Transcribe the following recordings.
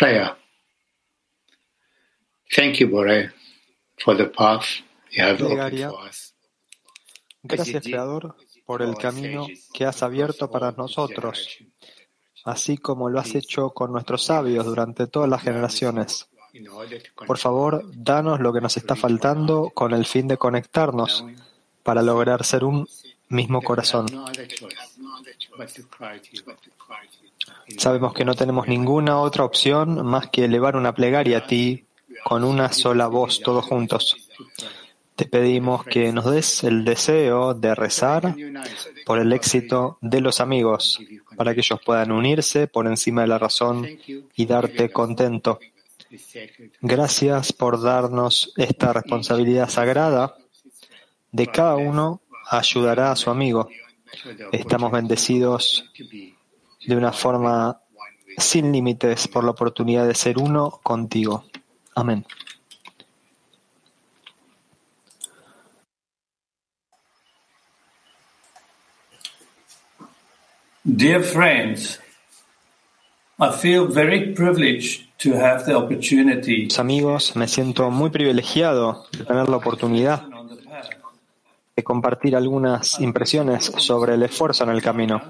Prayer. Thank you, Bore, for the path you have opened Plegaria. for us. Gracias, Creador, por el camino que has abierto para nosotros, así como lo has hecho con nuestros sabios durante todas las generaciones. Por favor, danos lo que nos está faltando con el fin de conectarnos para lograr ser un mismo corazón. Sabemos que no tenemos ninguna otra opción más que elevar una plegaria a ti con una sola voz, todos juntos. Te pedimos que nos des el deseo de rezar por el éxito de los amigos, para que ellos puedan unirse por encima de la razón y darte contento. Gracias por darnos esta responsabilidad sagrada de cada uno ayudará a su amigo. Estamos bendecidos de una forma sin límites por la oportunidad de ser uno contigo. Amén. Dear friends, I feel very privileged to have the opportunity amigos, me siento muy privilegiado de tener la oportunidad de compartir algunas impresiones sobre el esfuerzo en el camino.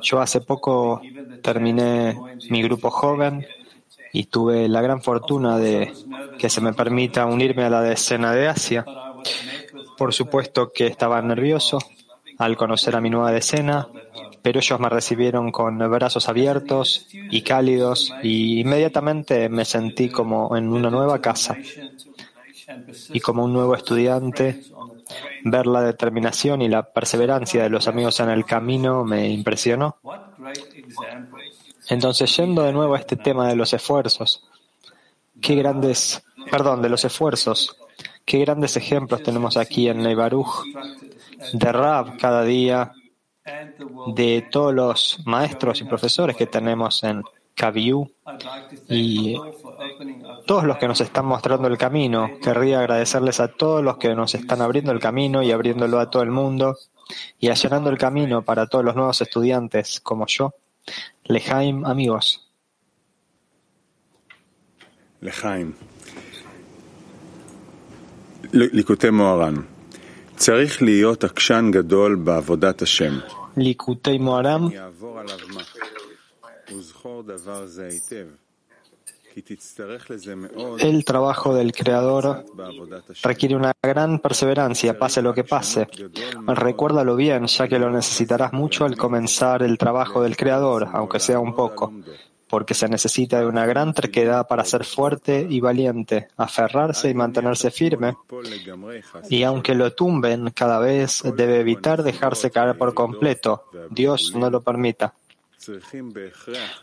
Yo hace poco terminé mi grupo joven y tuve la gran fortuna de que se me permita unirme a la decena de Asia. Por supuesto que estaba nervioso al conocer a mi nueva decena, pero ellos me recibieron con brazos abiertos y cálidos y inmediatamente me sentí como en una nueva casa y como un nuevo estudiante. Ver la determinación y la perseverancia de los amigos en el camino me impresionó. Entonces, yendo de nuevo a este tema de los esfuerzos, qué grandes, perdón, de los esfuerzos, qué grandes ejemplos tenemos aquí en Neibaruj, de Rab cada día, de todos los maestros y profesores que tenemos en Kabiyu I'd like to thank y you all for opening up todos los que nos están mostrando el camino. Querría agradecerles a todos los que nos están abriendo el camino y abriéndolo a todo el mundo y allanando el camino para todos los nuevos estudiantes como yo. Lejaim, amigos. לחיים. ל- ליקוטי מוהר"ן. צריך להיות עקשן גדול בעבודת השם. Likutei Moharam, el trabajo del Creador requiere una gran perseverancia, pase lo que pase. Recuérdalo bien, ya que lo necesitarás mucho al comenzar el trabajo del Creador, aunque sea un poco, porque se necesita de una gran terquedad para ser fuerte y valiente, aferrarse y mantenerse firme. Y aunque lo tumben cada vez, debe evitar dejarse caer por completo. Dios no lo permita.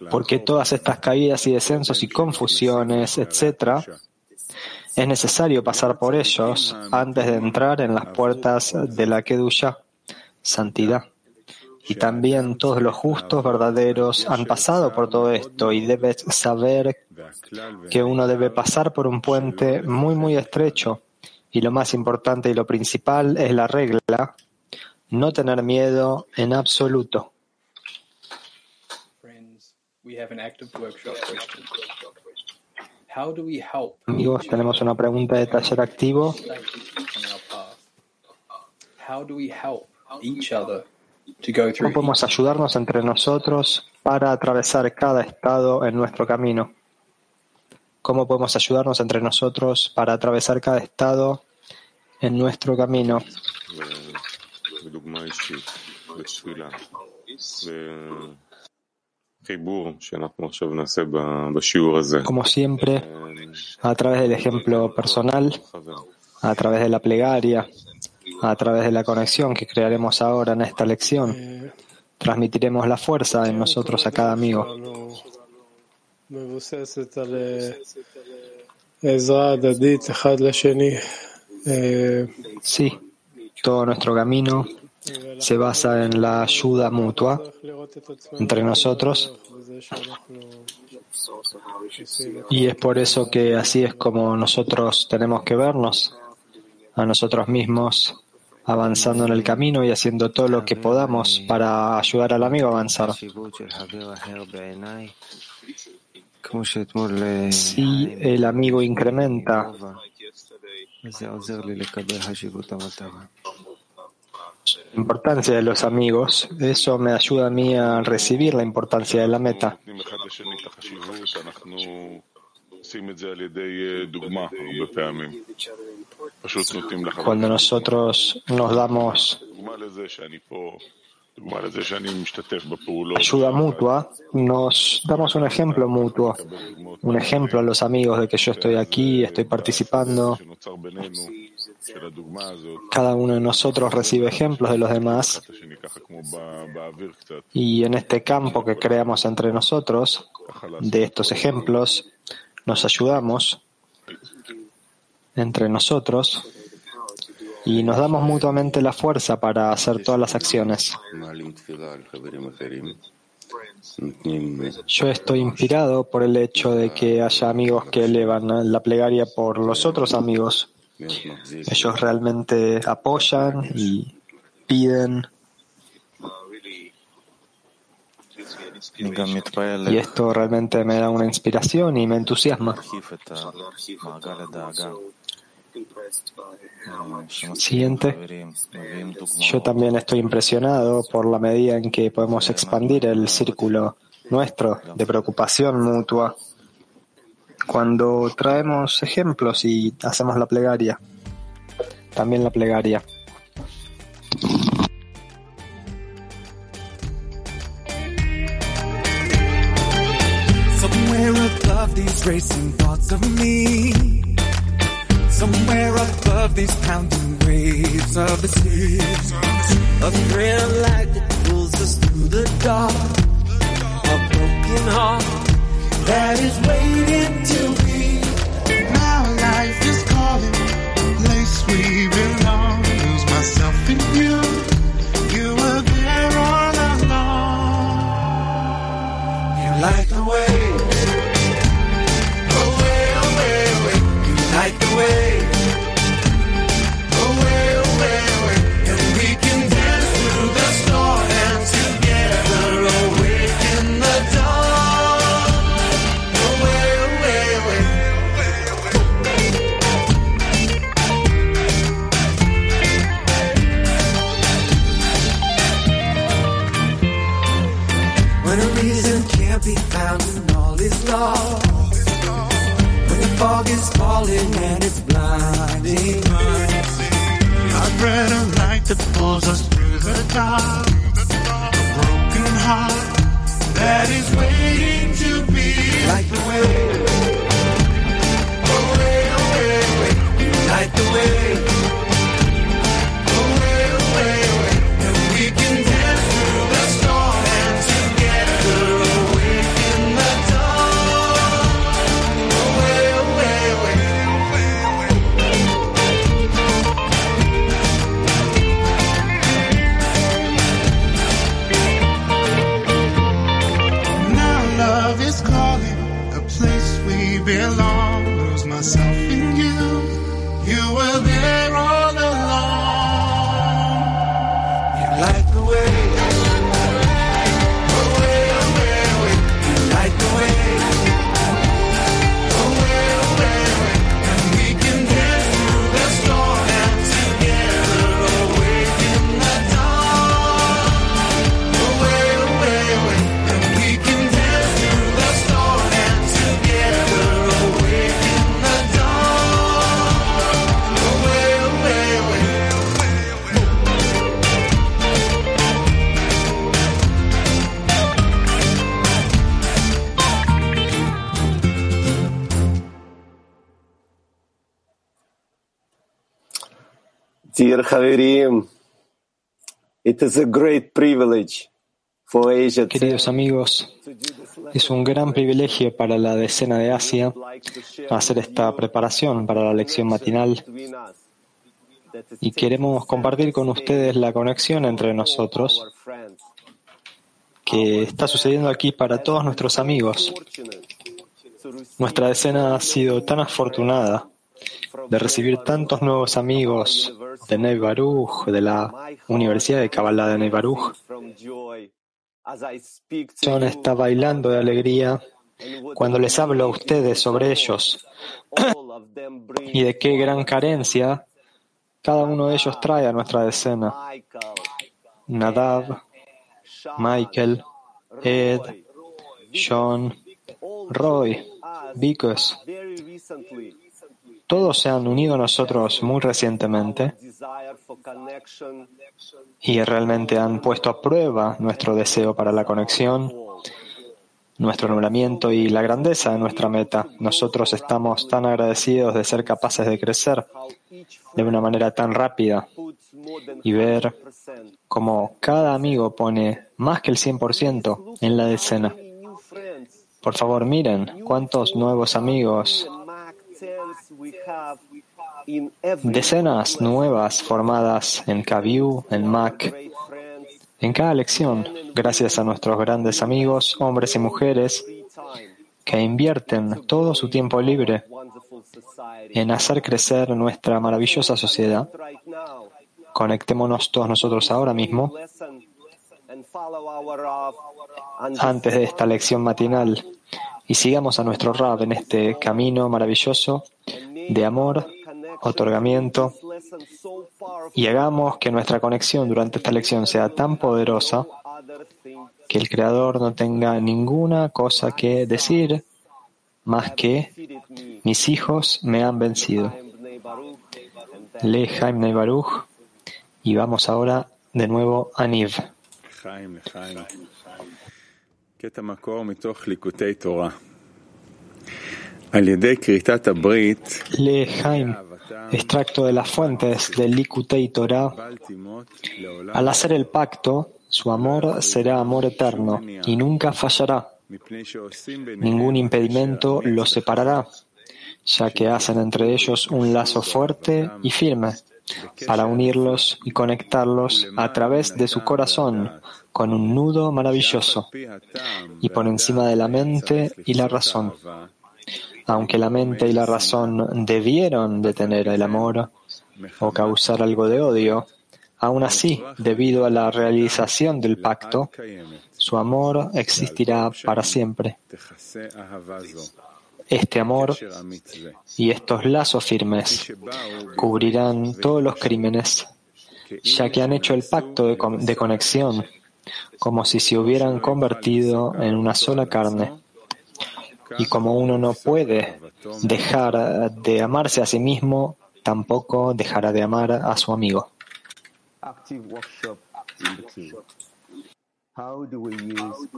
Porque todas estas caídas y descensos y confusiones, etcétera, es necesario pasar por ellos antes de entrar en las puertas de la Kedusha, santidad. Y también todos los justos verdaderos han pasado por todo esto y debes saber que uno debe pasar por un puente muy, muy estrecho. Y lo más importante y lo principal es la regla, no tener miedo en absoluto. We have an active workshop question. How do we help Amigos, tenemos una pregunta de taller activo. How do we help each other to go ¿Cómo through podemos ayudarnos entre nosotros para atravesar cada estado en nuestro camino? ¿Cómo podemos ayudarnos entre nosotros para atravesar cada estado en nuestro camino? Como siempre, a través del ejemplo personal, a través de la plegaria, a través de la conexión que crearemos ahora en esta lección, transmitiremos la fuerza en nosotros a cada amigo. Sí, todo nuestro camino se basa en la ayuda mutua entre nosotros y es por eso que así es como nosotros tenemos que vernos a nosotros mismos avanzando en el camino y haciendo todo lo que podamos para ayudar al amigo a avanzar. Si el amigo incrementa la importancia de los amigos, eso me ayuda a mí a recibir la importancia de la meta. Cuando nosotros nos damos ayuda mutua, nos damos un ejemplo mutuo, un ejemplo a los amigos de que yo estoy aquí, estoy participando. Cada uno de nosotros recibe ejemplos de los demás y en este campo que creamos entre nosotros, de estos ejemplos, nos ayudamos entre nosotros y nos damos mutuamente la fuerza para hacer todas las acciones. Yo estoy inspirado por el hecho de que haya amigos que elevan la plegaria por los otros amigos. Ellos realmente apoyan y piden. Y esto realmente me da una inspiración y me entusiasma. Siguiente. Yo también estoy impresionado por la medida en que podemos expandir el círculo nuestro de preocupación mutua cuando traemos ejemplos y hacemos la plegaria. También la plegaria. Somewhere above these racing thoughts of me. Somewhere above these pounding waves of the sea. A thrill like that pulls us through the dark. A broken heart that is waiting to be. Now life is calling, place we belong. Lose myself in you. Dear it is a great privilege for Asia Queridos amigos, es un gran privilegio para la decena de Asia hacer esta preparación para la lección matinal y queremos compartir con ustedes la conexión entre nosotros que está sucediendo aquí para todos nuestros amigos. Nuestra decena ha sido tan afortunada de recibir tantos nuevos amigos de Ney Baruch, de la Universidad de Kabbalah de Ney Baruch. John está bailando de alegría Cuando les hablo a ustedes sobre ellos y de qué gran carencia cada uno de ellos trae a nuestra decena. Nadav, Michael, Ed, John, Roy, Vickers, todos se han unido a nosotros muy recientemente y realmente han puesto a prueba nuestro deseo para la conexión, nuestro nombramiento y la grandeza de nuestra meta. Nosotros estamos tan agradecidos de ser capaces de crecer de una manera tan rápida y ver cómo cada amigo pone más que el 100% en la decena. Por favor, miren cuántos nuevos amigos, decenas nuevas formadas en Kaviu, en Mac, en cada lección, gracias a nuestros grandes amigos, hombres y mujeres, que invierten todo su tiempo libre en hacer crecer nuestra maravillosa sociedad. Conectémonos todos nosotros ahora mismo, antes de esta lección matinal, y sigamos a nuestro Rab en este camino maravilloso de amor, otorgamiento, y hagamos que nuestra conexión durante esta lección sea tan poderosa que el Creador no tenga ninguna cosa que decir más que mis hijos me han vencido. Lee Jaime Neibaruj y vamos ahora de nuevo a Niv. Leheim, extracto de las fuentes del Likutei Torah. Al hacer el pacto, su amor será amor eterno y nunca fallará. Ningún impedimento los separará, ya que hacen entre ellos un lazo fuerte y firme para unirlos y conectarlos a través de su corazón con un nudo maravilloso y por encima de la mente y la razón. Aunque la mente y la razón debieron detener el amor o causar algo de odio, aún así, debido a la realización del pacto, su amor existirá para siempre. Este amor y estos lazos firmes cubrirán todos los crímenes, ya que han hecho el pacto de, de conexión, como si se hubieran convertido en una sola carne. Y como uno no puede dejar de amarse a sí mismo, tampoco dejará de amar a su amigo.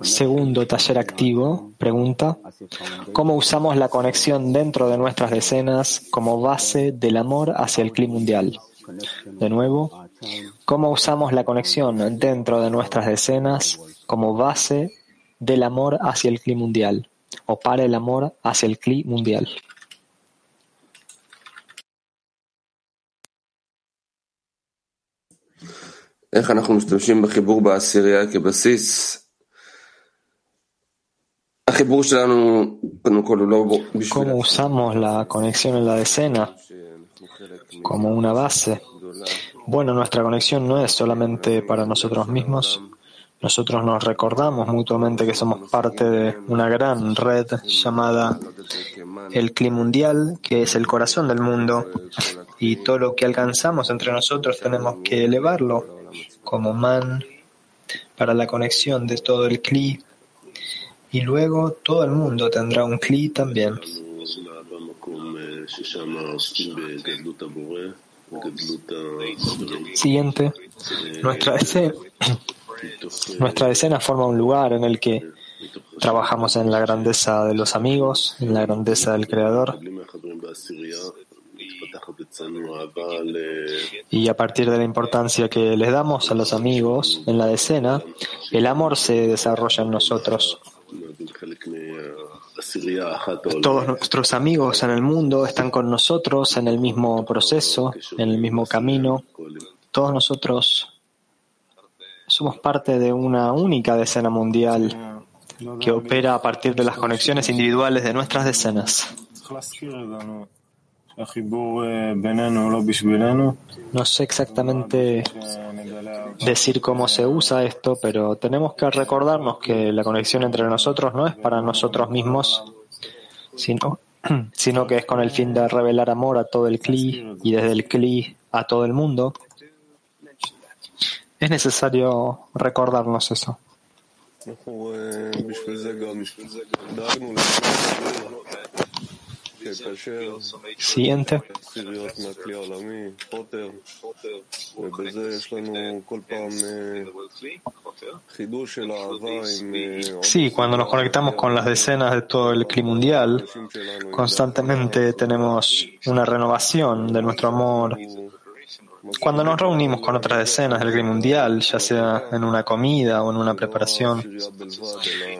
Segundo taller activo, pregunta, ¿cómo usamos la conexión dentro de nuestras decenas como base del amor hacia el clima mundial? De nuevo, ¿cómo usamos la conexión dentro de nuestras decenas como base del amor hacia el clima mundial o para el amor hacia el clima mundial? איך אנחנו משתמשים בחיבור בעשירייה כבסיס? החיבור שלנו, קודם כל, הוא לא בשביל ¿Cómo usamos la conexión en la decena שאנחנו חלק como una base? מגדולה. Bueno, nuestra conexión no es solamente para nosotros mismos. nosotros nos recordamos mutuamente que somos parte de una gran red llamada el clima mundial, que es el corazón del mundo, y todo lo que alcanzamos entre nosotros tenemos que elevarlo como man para la conexión de todo el cli, y luego todo el mundo tendrá un cli también. Siguiente, nuestra este nuestra decena forma un lugar en el que trabajamos en la grandeza de los amigos, en la grandeza del Creador. Y a partir de la importancia que les damos a los amigos en la decena, el amor se desarrolla en nosotros. Todos nuestros amigos en el mundo están con nosotros en el mismo proceso, en el mismo camino. Todos nosotros somos parte de una única decena mundial que opera a partir de las conexiones individuales de nuestras decenas. No sé exactamente decir cómo se usa esto, pero tenemos que recordarnos que la conexión entre nosotros no es para nosotros mismos, sino, sino que es con el fin de revelar amor a todo el CLI y desde el CLI a todo el mundo. Es necesario recordarnos eso. Siguiente. Sí, cuando nos conectamos con las decenas de todo el clima mundial, constantemente tenemos una renovación de nuestro amor cuando nos reunimos con otras decenas del clima mundial, ya sea en una comida o en una preparación,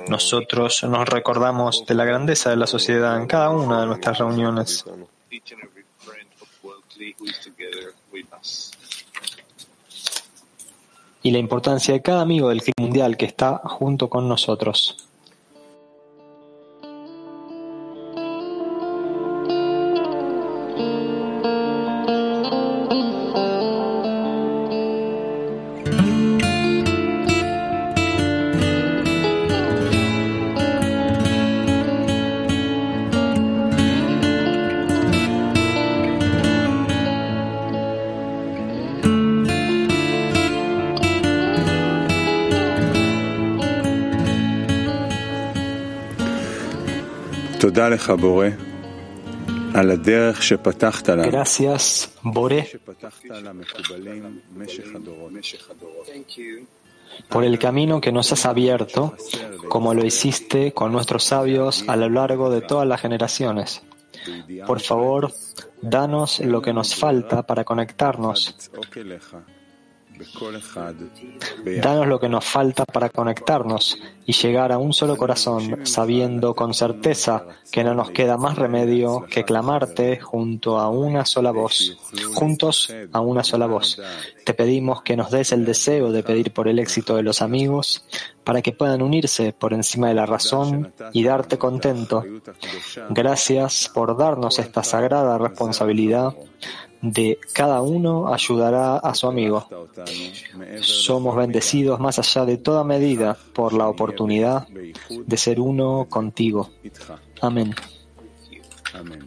nosotros nos recordamos de la grandeza de la sociedad en cada una de nuestras reuniones. y la importancia de cada amigo del clima mundial que está junto con nosotros. Gracias, Bore, por el camino que nos has abierto, como lo hiciste con nuestros sabios a lo largo de todas las generaciones. Por favor, danos lo que nos falta para conectarnos. Danos lo que nos falta para conectarnos y llegar a un solo corazón, sabiendo con certeza que no nos queda más remedio que clamarte junto a una sola voz, juntos a una sola voz. Te pedimos que nos des el deseo de pedir por el éxito de los amigos, para que puedan unirse por encima de la razón y darte contento. Gracias por darnos esta sagrada responsabilidad de cada uno ayudará a su amigo. Somos bendecidos más allá de toda medida por la oportunidad de ser uno contigo. Amén. Amén.